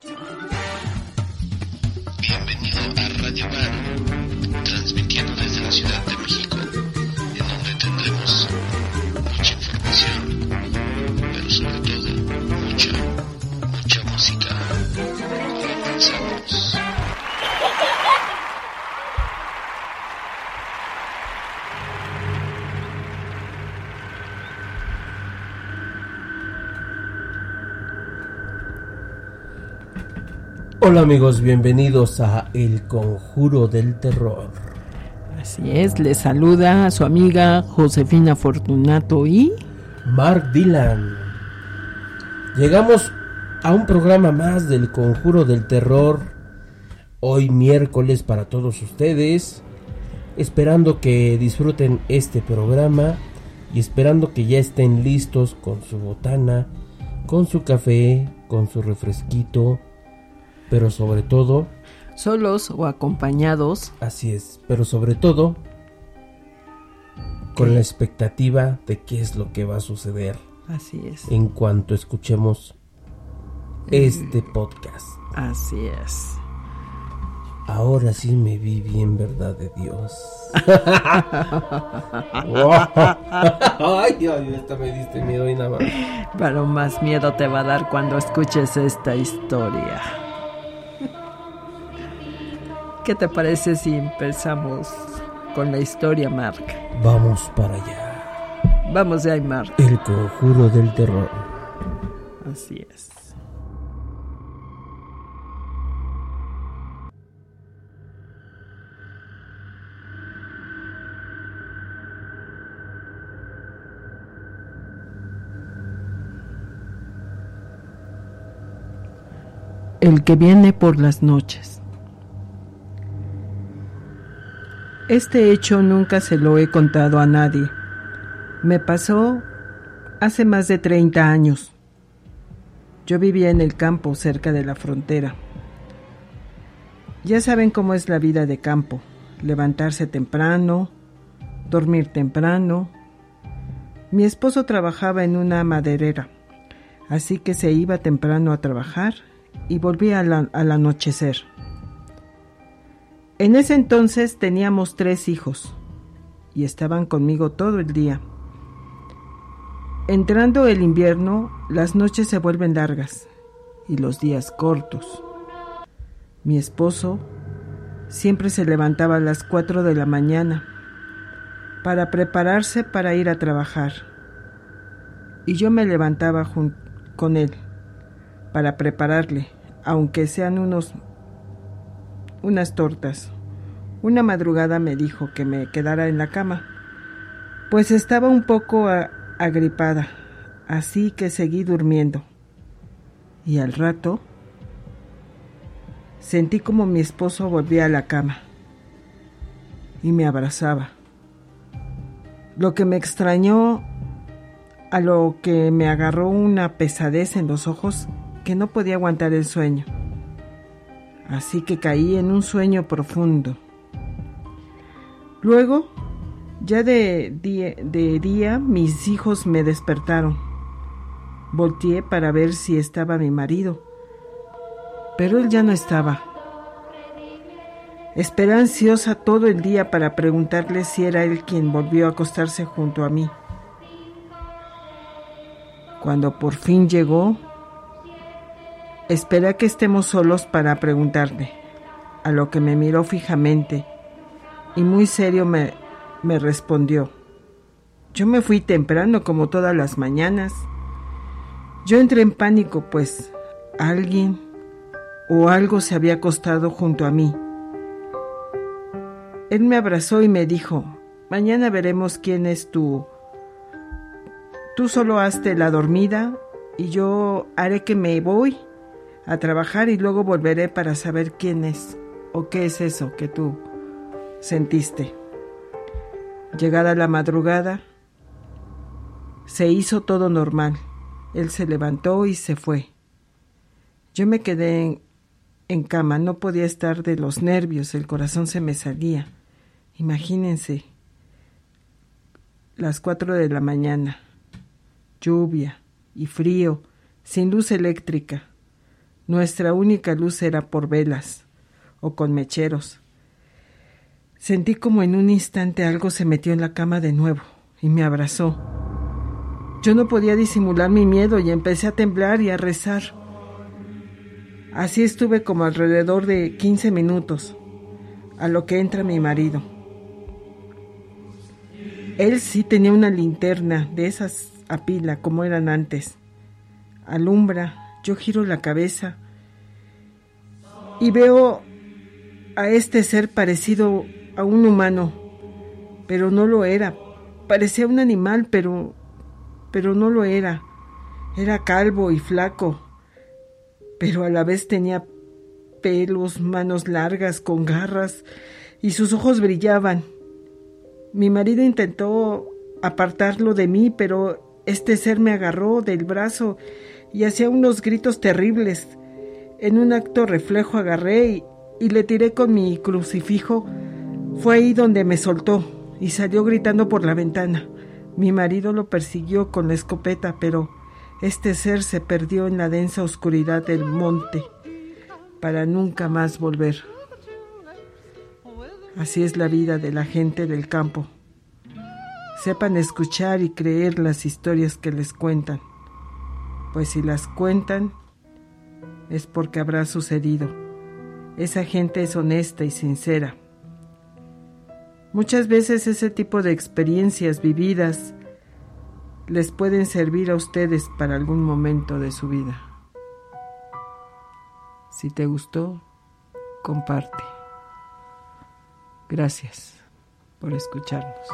Bienvenido a Radio Bar, transmitiendo desde la Ciudad de México, en donde tendremos mucha información, Hola amigos, bienvenidos a El Conjuro del Terror. Así es, le saluda a su amiga Josefina Fortunato y Mark Dylan. Llegamos a un programa más del Conjuro del Terror. Hoy miércoles para todos ustedes. Esperando que disfruten este programa y esperando que ya estén listos con su botana, con su café, con su refresquito, pero sobre todo solos o acompañados. Así es, pero sobre todo con la expectativa de qué es lo que va a suceder. Así es. En cuanto escuchemos este podcast. Así es. Ahora sí me vi bien, verdad de Dios. Ay, Dios, esta me diste miedo y nada más. Pero más miedo te va a dar cuando escuches esta historia. ¿Qué te parece si empezamos con la historia, Mark? Vamos para allá. Vamos de ahí, Mark. El conjuro del terror. Así es. El que viene por las noches. Este hecho nunca se lo he contado a nadie. Me pasó hace más de 30 años. Yo vivía en el campo cerca de la frontera. Ya saben cómo es la vida de campo. Levantarse temprano, dormir temprano. Mi esposo trabajaba en una maderera, así que se iba temprano a trabajar y volvía al, al anochecer. En ese entonces teníamos tres hijos y estaban conmigo todo el día. Entrando el invierno, las noches se vuelven largas y los días cortos. Mi esposo siempre se levantaba a las cuatro de la mañana para prepararse para ir a trabajar y yo me levantaba con él para prepararle, aunque sean unos unas tortas. Una madrugada me dijo que me quedara en la cama, pues estaba un poco agripada, así que seguí durmiendo. Y al rato sentí como mi esposo volvía a la cama y me abrazaba. Lo que me extrañó, a lo que me agarró una pesadez en los ojos que no podía aguantar el sueño así que caí en un sueño profundo. Luego, ya de día, mis hijos me despertaron. Volteé para ver si estaba mi marido, pero él ya no estaba. Esperé ansiosa todo el día para preguntarle si era él quien volvió a acostarse junto a mí. Cuando por fin llegó, Esperé que estemos solos para preguntarle, a lo que me miró fijamente y muy serio me, me respondió. Yo me fui temprano como todas las mañanas. Yo entré en pánico, pues alguien o algo se había acostado junto a mí. Él me abrazó y me dijo, mañana veremos quién es tú. Tú solo hazte la dormida y yo haré que me voy a trabajar y luego volveré para saber quién es o qué es eso que tú sentiste. Llegada la madrugada, se hizo todo normal. Él se levantó y se fue. Yo me quedé en, cama, no podía estar de los nervios, el corazón se me salía. Imagínense, las cuatro de la mañana, lluvia y frío, sin luz eléctrica. Nuestra única luz era por velas o con mecheros. Sentí como en un instante algo se metió en la cama de nuevo y me abrazó. Yo no podía disimular mi miedo y empecé a temblar y a rezar. Así estuve como alrededor de 15 minutos, a lo que entra mi marido. Él sí tenía una linterna de esas a pila como eran antes. Alumbra, yo giro la cabeza y veo a este ser parecido a un humano, pero no lo era. Parecía un animal, pero pero no lo era. Era calvo y flaco, pero a la vez tenía pelos, manos largas con garras y sus ojos brillaban. Mi marido intentó apartarlo de mí, pero este ser me agarró del brazo y hacía unos gritos terribles. En un acto reflejo agarré y, le tiré con mi crucifijo. Fue ahí donde me soltó y salió gritando por la ventana. Mi marido lo persiguió con la escopeta, pero este ser se perdió en la densa oscuridad del monte para nunca más volver. Así es la vida de la gente del campo. Sepan escuchar y creer las historias que les cuentan, pues si las cuentan es porque habrá sucedido. Esa gente es honesta y sincera. Muchas veces ese tipo de experiencias vividas les pueden servir a ustedes para algún momento de su vida. Si te gustó, comparte. Gracias por escucharnos.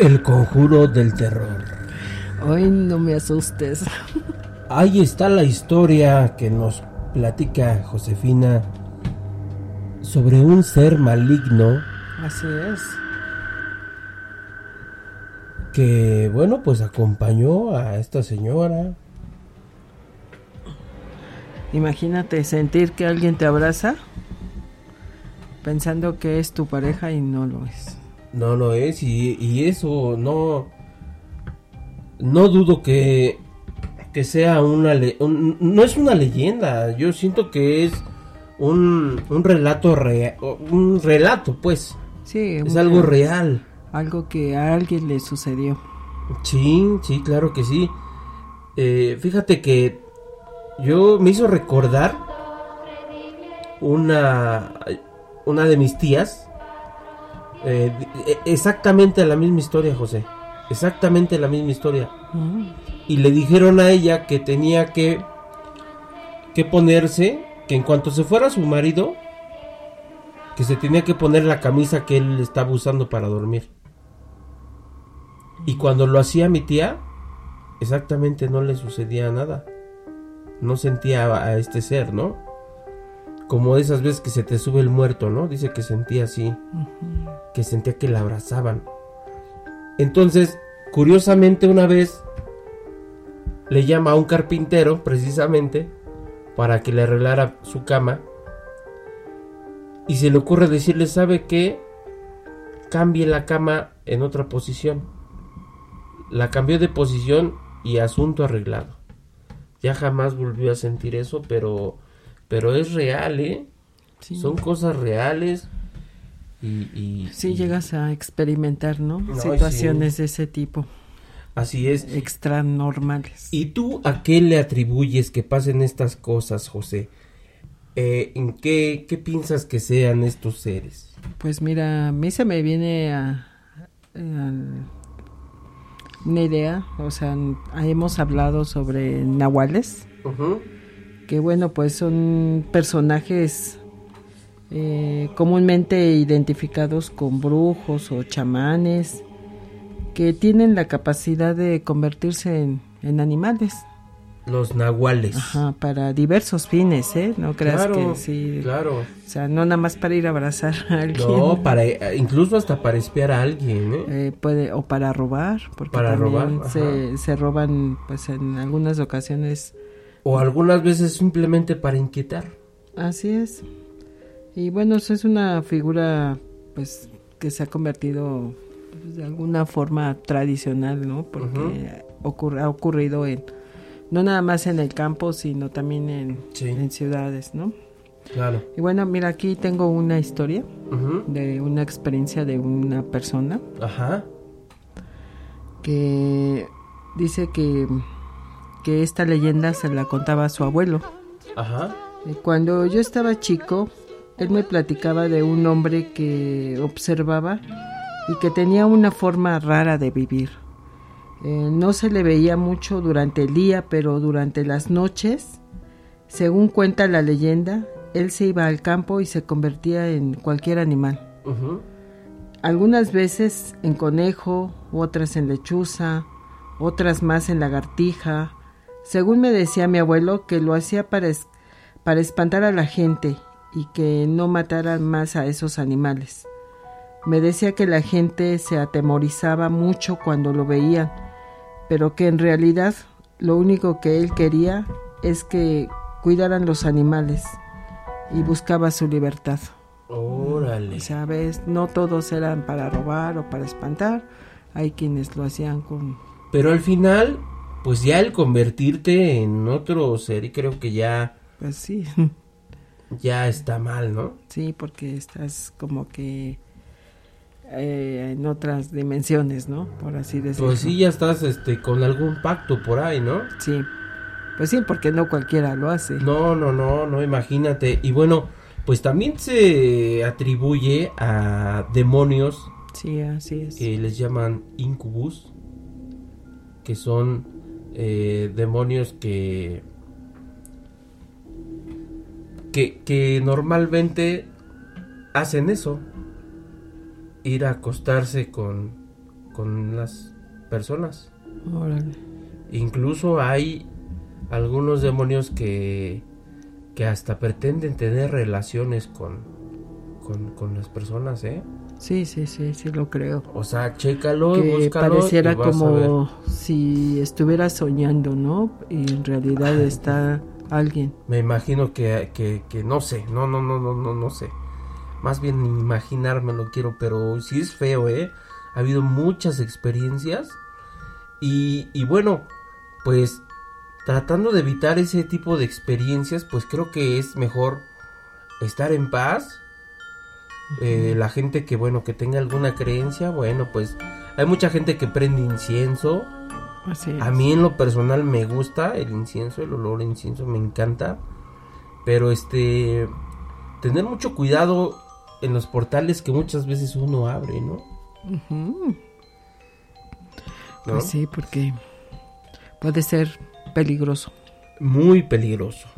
El conjuro del terror. Hoy no me asustes. Ahí está la historia que nos platica Josefina sobre un ser maligno. Así es. Que bueno, pues acompañó a esta señora. Imagínate sentir que alguien te abraza pensando que es tu pareja y no lo es. No lo es y, eso no no dudo que que sea una no es una leyenda. Yo siento que es un, un relato real un relato pues. Sí es algo real. Algo que a alguien le sucedió. Sí sí claro que sí. Eh, fíjate que yo me hizo recordar una una de mis tías eh, e, exactamente la misma historia, José. Exactamente la misma historia. Y le dijeron a ella que tenía que, que ponerse, que en cuanto se fuera su marido, que se tenía que poner la camisa que él estaba usando para dormir. Y cuando lo hacía mi tía, exactamente no le sucedía nada. No sentía a este ser, ¿no? Como esas veces que se te sube el muerto, ¿no? Dice que sentía así, que sentía que la abrazaban. Entonces, curiosamente una vez le llama a un carpintero, precisamente, para que le arreglara su cama. Y se le ocurre decirle, ¿sabe qué? Cambie la cama en otra posición. La cambió de posición y asunto arreglado. Ya jamás volvió a sentir eso, pero pero es real, ¿eh? Son cosas reales. Y, sí, llegas a experimentar, ¿no? Situaciones de ese tipo. Así es. Extra normales. ¿Y tú a qué le atribuyes que pasen estas cosas, José? Eh, ¿En qué, qué piensas que sean estos seres? Pues mira, a mí se me viene a, una idea, o sea, hemos hablado sobre nahuales que bueno, pues son personajes eh, comúnmente identificados con brujos o chamanes que tienen la capacidad de convertirse en, animales. Los nahuales. Ajá, para diversos fines, ¿eh? No creas Claro, que sí. claro. O sea, no nada más para ir a abrazar a alguien. No, para, incluso hasta para espiar a alguien, ¿eh? Eh, puede, o para robar, porque Para también robar, se, se roban, pues en algunas ocasiones. O algunas veces simplemente para inquietar. Así es. Y bueno, eso es una figura, pues, que se ha convertido pues, de alguna forma tradicional, ¿no? Porque ocurre- ha ocurrido en, no nada más en el campo, sino también en, Sí. en ciudades, ¿no? Claro. Y bueno, mira, aquí tengo una historia de una experiencia de una persona Ajá. que dice que, esta leyenda se la contaba a su abuelo. Ajá. Eh, Cuando yo estaba chico, él me platicaba de un hombre que observaba y que tenía una forma rara de vivir. Eh, no se le veía mucho durante el día, pero durante las noches, según cuenta la leyenda, él se iba al campo y se convertía en cualquier animal. Algunas veces en conejo, otras en lechuza, otras más en lagartija. Según me decía mi abuelo, que lo hacía para, es- para espantar a la gente y que no mataran más a esos animales. Me decía que la gente se atemorizaba mucho cuando lo veían, pero que en realidad lo único que él quería es que cuidaran los animales y buscaba su libertad. Órale. Ves, no todos eran para robar o para espantar. Hay quienes lo hacían con... Pero al final, pues ya el convertirte en otro ser, y creo que ya, Pues sí, ya está mal, ¿no? sí, porque estás como que eh, en otras dimensiones, ¿no? Por así decirlo. Pues sí, ya estás este, con algún pacto por ahí, ¿no? Sí. Pues sí, porque no cualquiera lo hace. No, no, no, no, imagínate. Y bueno, pues también se atribuye a demonios Sí, así es. que les llaman incubus, que son eh, demonios que, que que normalmente hacen eso, ir a acostarse con con las personas. Órale. Incluso hay algunos demonios que que hasta pretenden tener relaciones con con, con las personas, ¿eh? Sí, sí, sí, sí lo creo. O sea, chécalo, que búscalo pareciera y vas a ver. como si estuviera soñando, ¿no? Y en realidad está alguien. Me imagino que, que, que no sé, no, no, no, no, no, no sé. Más bien imaginarme lo quiero, pero sí es feo, ¿eh? Ha habido muchas experiencias y, y bueno, pues tratando de evitar ese tipo de experiencias, pues creo que es mejor estar en paz. Eh, la gente que, bueno, que tenga alguna creencia, bueno, pues hay mucha gente que prende incienso. Así es. A mí en lo personal me gusta el incienso, el olor a incienso me encanta. Pero este tener mucho cuidado en los portales que muchas veces uno abre, ¿no? Ujú. ¿No? Pues sí, porque puede ser peligroso. Muy peligroso.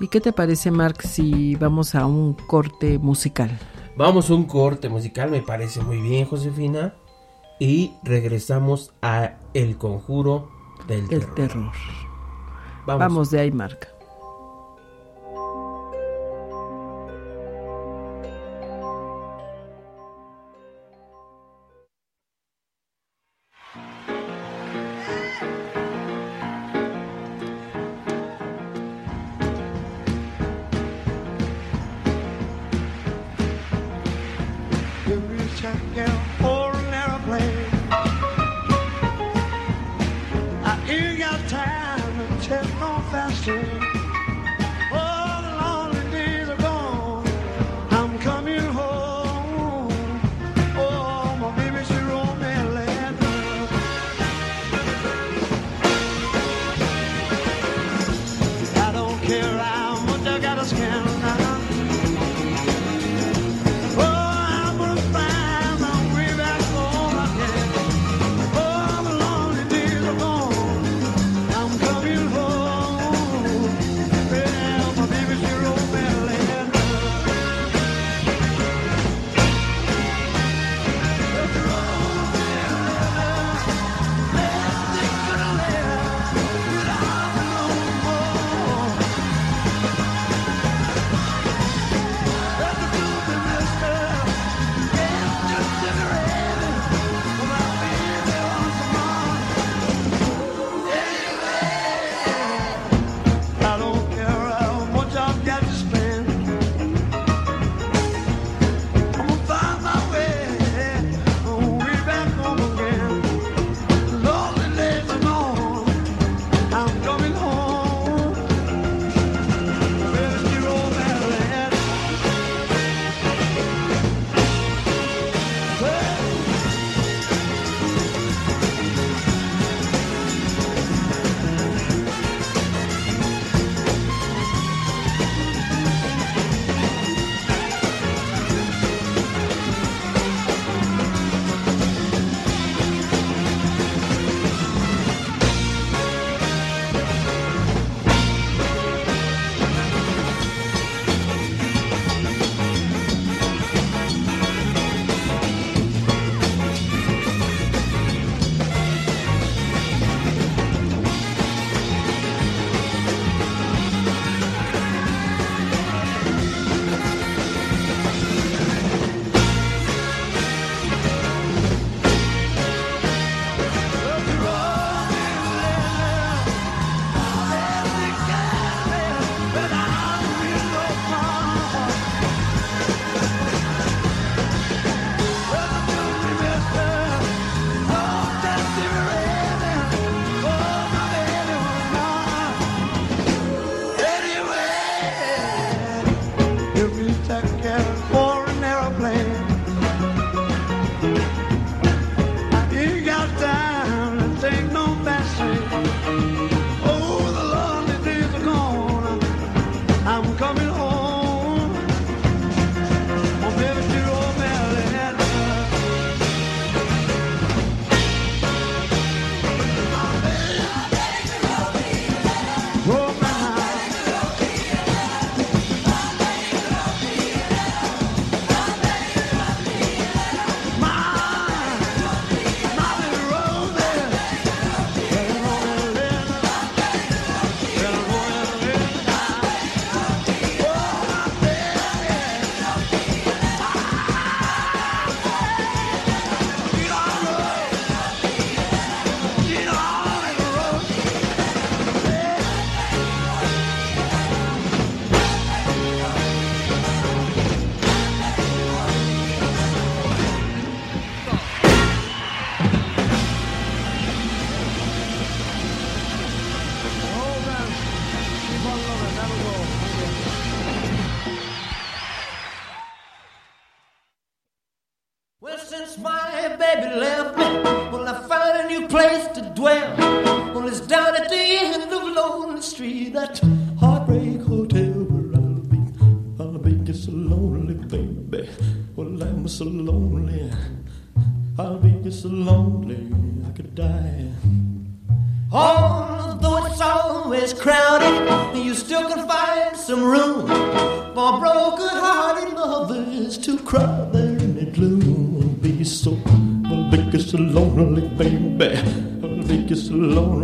¿Y qué te parece, Mark, si vamos a un corte musical? Vamos a un corte musical, me parece muy bien, Josefina. Y regresamos a El Conjuro del El Terror. terror. Vamos. Vamos de ahí, Mark. that heartbreak hotel where I'll be. I'll be just so lonely, baby. Well, I'm so lonely. I'll be just so lonely, I could die. Although it's always crowded, you still can find some room for broken-hearted lovers to cry there in the gloom. I'll be so, I'll be just so lonely, baby. I'll be just so lonely.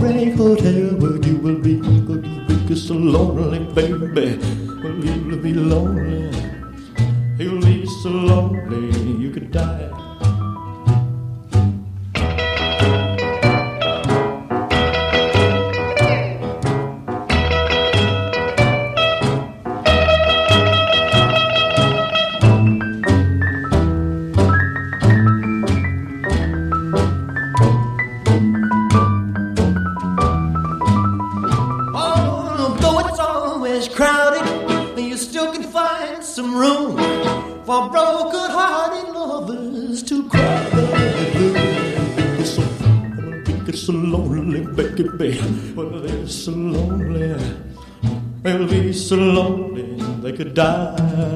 heartbreak hotel but you will be. Cause you'll be so lonely, baby. Well, you'll be lonely. You'll be so lonely, you could die. so lonely they could die.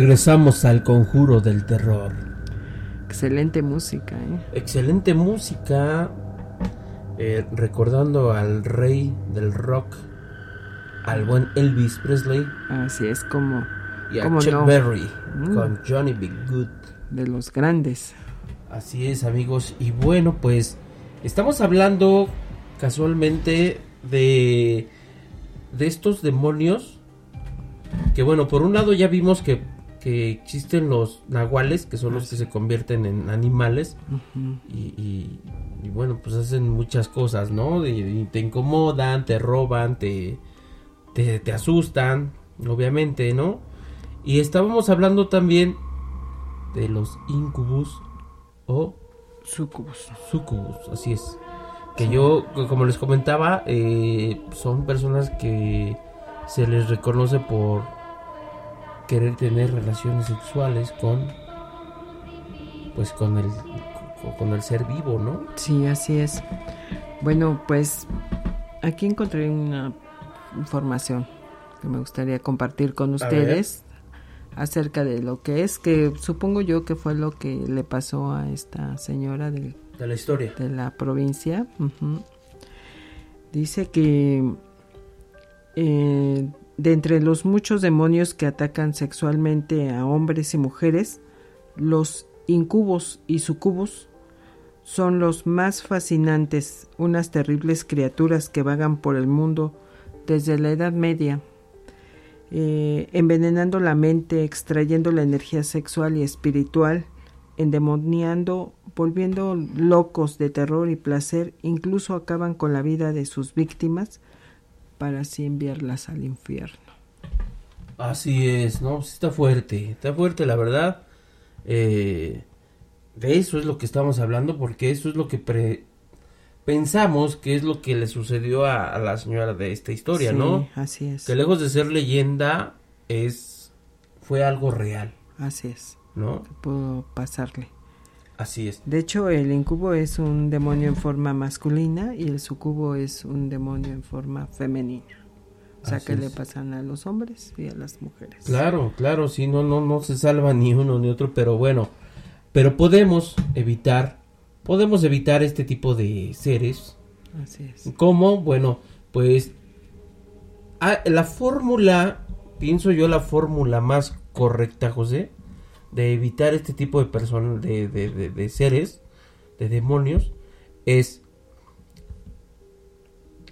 regresamos al conjuro del terror. Excelente música, ¿eh? Excelente música. Eh, recordando al rey del rock, al buen Elvis Presley. Así es como. Y a Chuck? Berry mm. con Johnny B. Good. De los grandes. Así es, amigos. Y bueno, pues estamos hablando casualmente de de estos demonios que bueno, por un lado ya vimos que que existen los nahuales, que son los que se convierten en animales y, y- y bueno, pues hacen muchas cosas, ¿no? Y, y te incomodan, te roban, te, te, te asustan, obviamente, ¿no? Y estábamos hablando también de los incubus o Sucubus. sucubus, así es. Que yo, como les comentaba, eh, son personas que se les reconoce por querer tener relaciones sexuales con, pues con el, con- el ser vivo, ¿no? Sí, así es. Bueno, pues aquí encontré una información que me gustaría compartir con ustedes acerca de lo que es, que supongo yo que fue lo que le pasó a esta señora del De la historia. de la provincia. Dice que eh, de entre los muchos demonios que atacan sexualmente a hombres y mujeres, los incubos y sucubos son los más fascinantes, unas terribles criaturas que vagan por el mundo desde la Edad Media, eh, envenenando la mente, extrayendo la energía sexual y espiritual, endemoniando, volviendo locos de terror y placer, incluso acaban con la vida de sus víctimas para así enviarlas al infierno. Así es, ¿no? Sí está fuerte, está fuerte la verdad. Eh, de eso es lo que estamos hablando porque eso es lo que pre- pensamos que es lo que le sucedió a, a la señora de esta historia, Sí, ¿no? Así es. Que lejos de ser leyenda es fue algo real, Así es. ¿no? Pudo pasarle. Así es. De hecho, el incubo es un demonio en forma masculina y el sucubo es un demonio en forma femenina. O sea, Así que le pasan a los hombres y a las mujeres. Claro, claro, sí, no, no, no se salva ni uno ni otro, pero bueno, pero podemos evitar, podemos evitar este tipo de seres Así es. ¿Cómo? Bueno, pues ah, la fórmula, pienso yo la fórmula más correcta, José, de evitar este tipo de personas, de, de- de- de seres, de demonios, es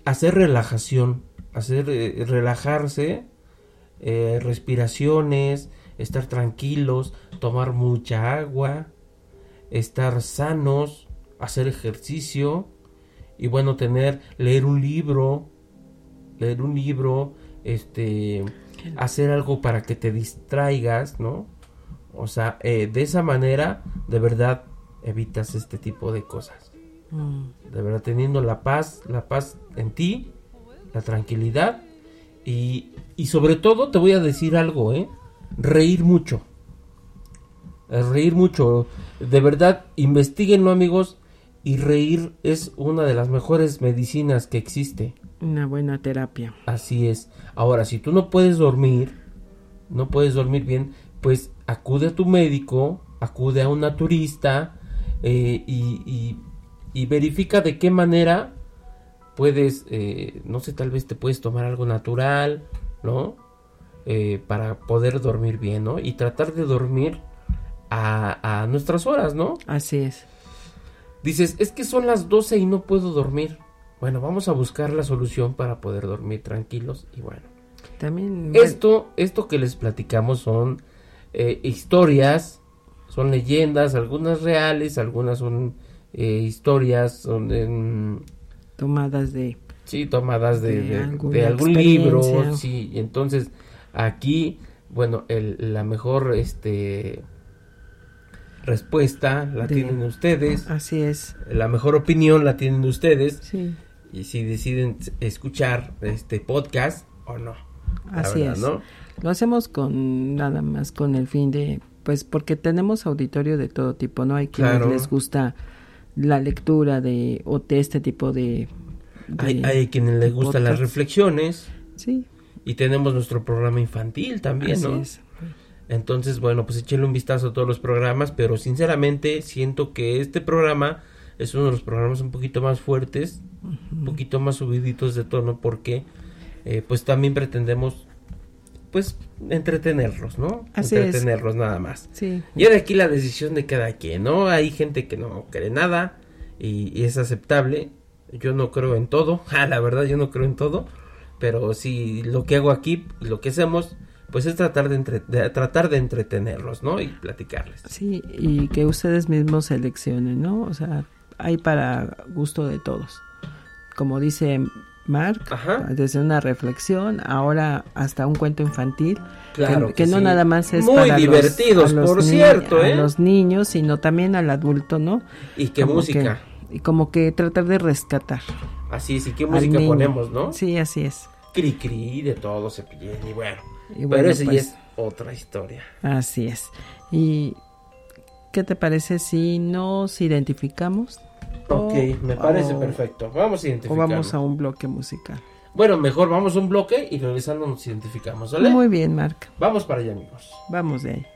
hacer relajación, hacer eh, relajarse, eh, respiraciones, estar tranquilos, tomar mucha agua, estar sanos, hacer ejercicio y bueno tener leer un libro, leer un libro, este, hacer algo para que te distraigas, ¿no? O sea, eh, de esa manera, de verdad, evitas este tipo de cosas. Mm, De verdad, teniendo la paz, la paz en ti, la tranquilidad y, y sobre todo te voy a decir algo, ¿eh? Reír mucho. Reír mucho. De verdad, investiguenlo amigos y reír es una de las mejores medicinas que existe. Una buena terapia. Así es. Ahora, si tú no puedes dormir, no puedes dormir bien, pues acude a tu médico, acude a un naturista eh, y, y- y verifica de qué manera puedes, eh, no sé, tal vez te puedes tomar algo natural, ¿no? Eh, para poder dormir bien, ¿no? Y tratar de dormir a, a nuestras horas, ¿no? Así es. Dices, es que son las 12 y no puedo dormir. Bueno, vamos a buscar la solución para poder dormir tranquilos y bueno. También. Esto, esto que les platicamos son eh, historias, son leyendas, algunas reales, algunas son eh, historias, son en- tomadas de. sí, tomadas de, De de- alguna de algún libro, sí, y entonces aquí, bueno, el- la mejor este respuesta la tienen ustedes, Así es. la mejor opinión la tienen ustedes Sí. y si deciden escuchar este podcast o no. Así verdad, es. ¿no? Lo hacemos con nada más con el fin de, pues porque tenemos auditorio de todo tipo, ¿no? Hay quienes Claro. les gusta la lectura de, o de este tipo de... de- Hay, hay quienes les gustan las reflexiones Sí, y tenemos nuestro programa infantil también, así ¿no? es. Entonces, bueno, pues échenle un vistazo a todos los programas, pero sinceramente siento que este programa es uno de los programas un poquito más fuertes, un poquito más subiditos de tono, porque eh, pues también pretendemos pues entretenerlos, ¿no? Así es. entretenerlos nada más. Sí. Y ahora aquí la decisión de cada quien, ¿no? Hay gente que no cree nada y, y es aceptable. Yo no creo en todo, ah, la verdad yo no creo en todo, pero sí lo que hago aquí y lo que hacemos, pues es tratar de, entre- de- tratar de entretenerlos, ¿no? Y platicarles. Sí, y que ustedes mismos seleccionen, ¿no? O sea, hay para gusto de todos. Como dice Mark, Ajá. desde una reflexión, ahora hasta un cuento infantil, Claro que, que que no sí. nada más es Muy para los- divertidos, los por cierto, a ¿eh? los niños, sino también al adulto, ¿no? Y qué Como música. que- y como que tratar de rescatar. Así es, y qué música ponemos, ¿no? Sí, así es. Cri cri de todo, y bueno. Y bueno, pero ese ya pues, es otra historia. Así es. ¿Y qué te parece si nos identificamos? Ok, O- me parece o- perfecto. Vamos a O identificarnos. vamos a un bloque musical. Bueno, mejor vamos a un bloque y regresando nos identificamos, ¿vale? Muy bien, Mark. Vamos para allá, amigos. Vamos de ahí.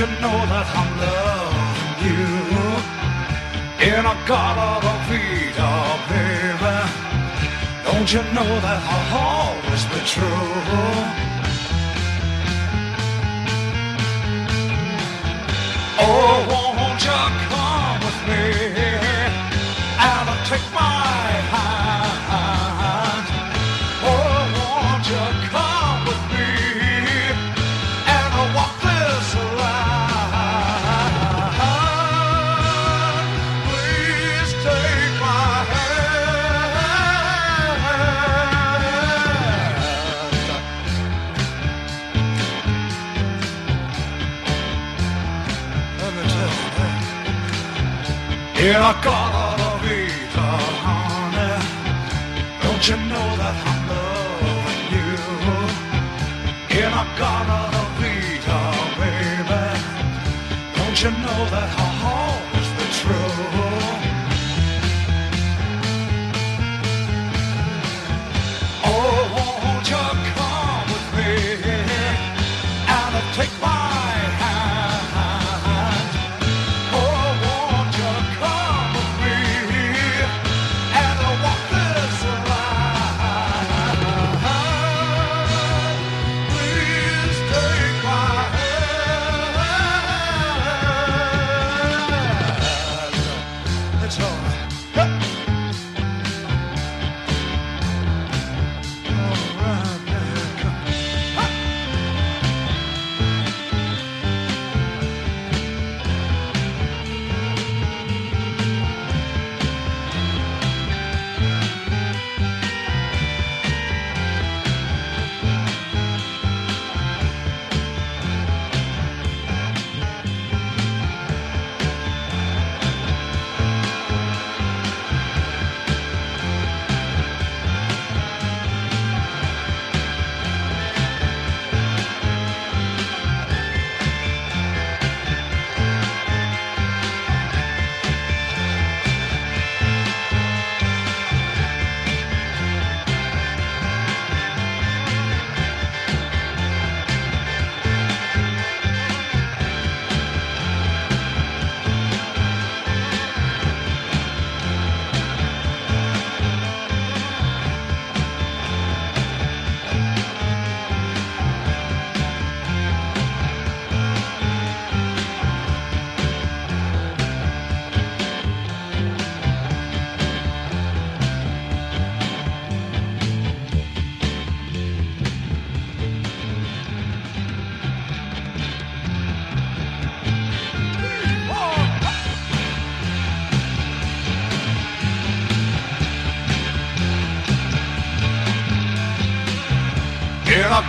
You know that I'm loving you? In a of vida, baby. Don't you know that I'll always be true? Oh, won't you come with me In a got of either, honey. Don't you know that I'm loving you? In a got of either, baby. Don't you know that I'm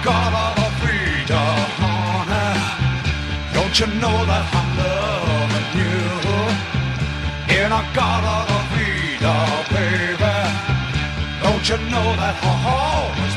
God of vida, honey. Don't you know that I'm loving you? In a God of vida, baby. Don't you know that I'll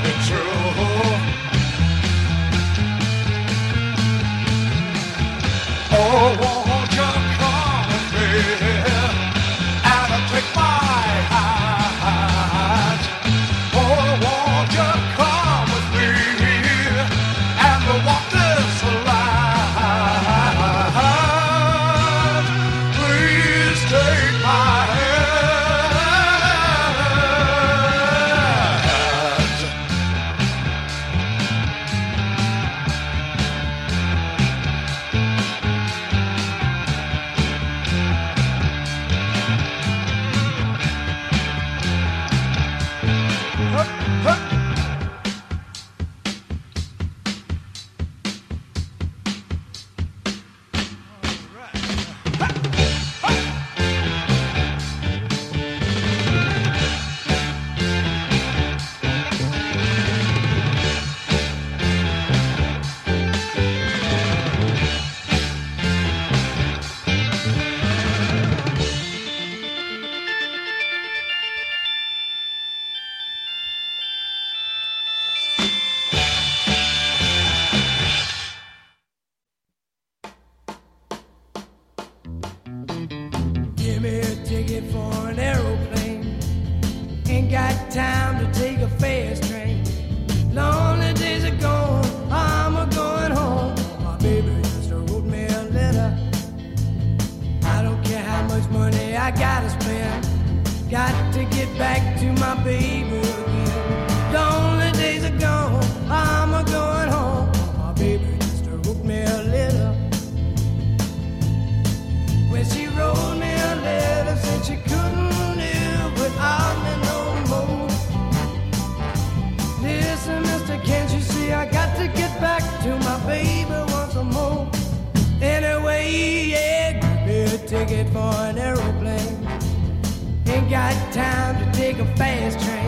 to take a fast train.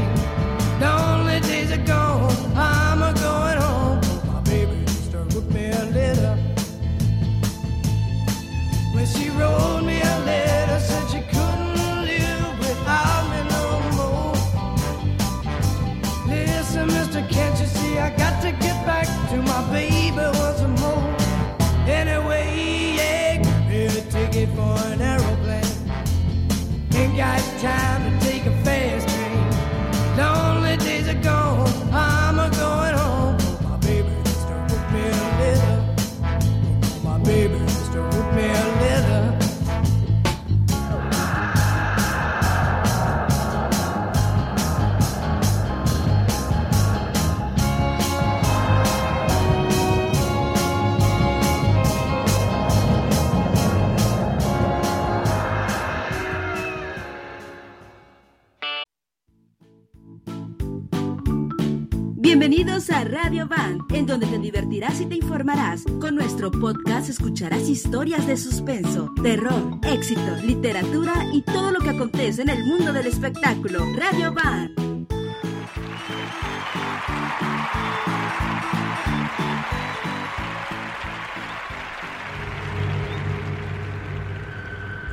Bienvenidos a Radio Van, en donde te divertirás y te informarás. Con nuestro podcast escucharás historias de suspenso, terror, éxito, literatura y todo lo que acontece en el mundo del espectáculo. Radio Van.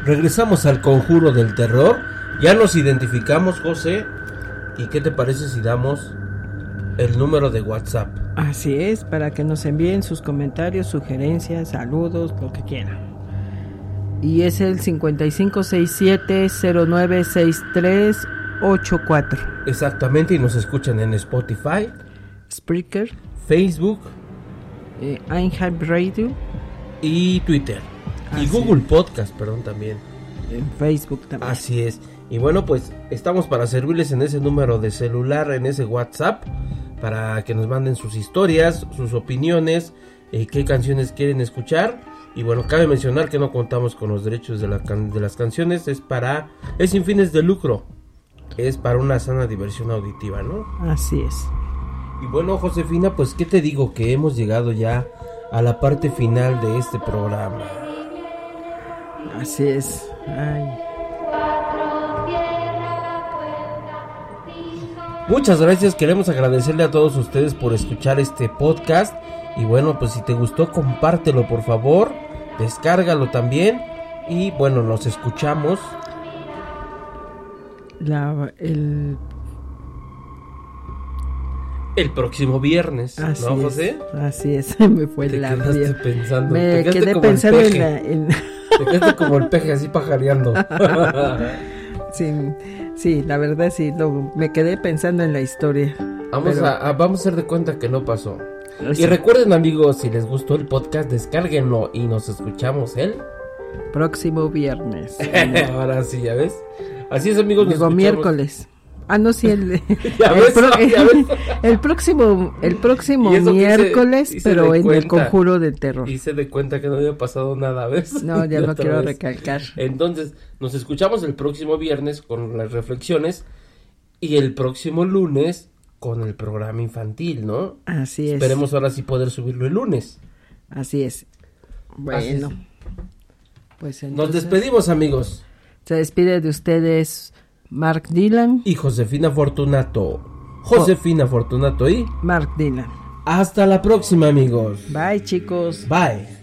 Regresamos al conjuro del terror. Ya nos identificamos, José. ¿Y qué te parece si damos el número de WhatsApp? Así es, para que nos envíen sus comentarios, sugerencias, saludos, lo que quieran. Y es el 5567-096384. Exactamente, y nos escuchan en Spotify, Spreaker, Facebook eh, Einheim Radio, y Twitter. y Google Podcast, perdón, también. en Facebook también. Así es. Y bueno, pues estamos para servirles en ese número de celular, en ese WhatsApp, para que nos manden sus historias, sus opiniones, eh, qué canciones quieren escuchar. Y bueno, cabe mencionar que no contamos con los derechos de, la can- de las canciones, es para, es sin fines de lucro, es para una sana diversión auditiva, ¿no? Así es. Y bueno, Josefina, pues qué te digo que hemos llegado ya a la parte final de este programa. Así es. Ay. Muchas gracias, queremos agradecerle a todos ustedes por escuchar este podcast. Y bueno, pues si te gustó, compártelo por favor, descárgalo también. Y bueno, nos escuchamos. La, el, El próximo viernes, así ¿no, es, José? Así es, me fue Te la quedaste pensando. te Me quedaste quedé como el pensando en la... en- Te quedaste como el peje así pajareando. sí, sí, la verdad sí, lo- me quedé pensando en la historia. Vamos, Pero- a, a- vamos a hacer de cuenta que no pasó. Sí. Y recuerden amigos, si les gustó el podcast, descárguenlo y nos escuchamos el... Próximo viernes. Ahora sí, ya ves. Así es amigos. nos Digo escuchamos. miércoles. Ah, no, sí, el, Ya el, pro- ya ves. el próximo, el próximo hice- miércoles, hice pero en el conjuro del terror. Hice de cuenta que no había pasado nada, ¿ves? No, ya no quiero vez. recalcar. Entonces, nos escuchamos el próximo viernes con las reflexiones y el próximo lunes con el programa infantil, ¿no? Así es. Esperemos ahora sí poder subirlo el lunes. Así es. Bueno. Pues Nos despedimos, amigos. Se despide de ustedes Mark Dylan. Y Josefina Fortunato. Josefina Fortunato y Mark Dylan. hasta la próxima, amigos. Bye, chicos. Bye.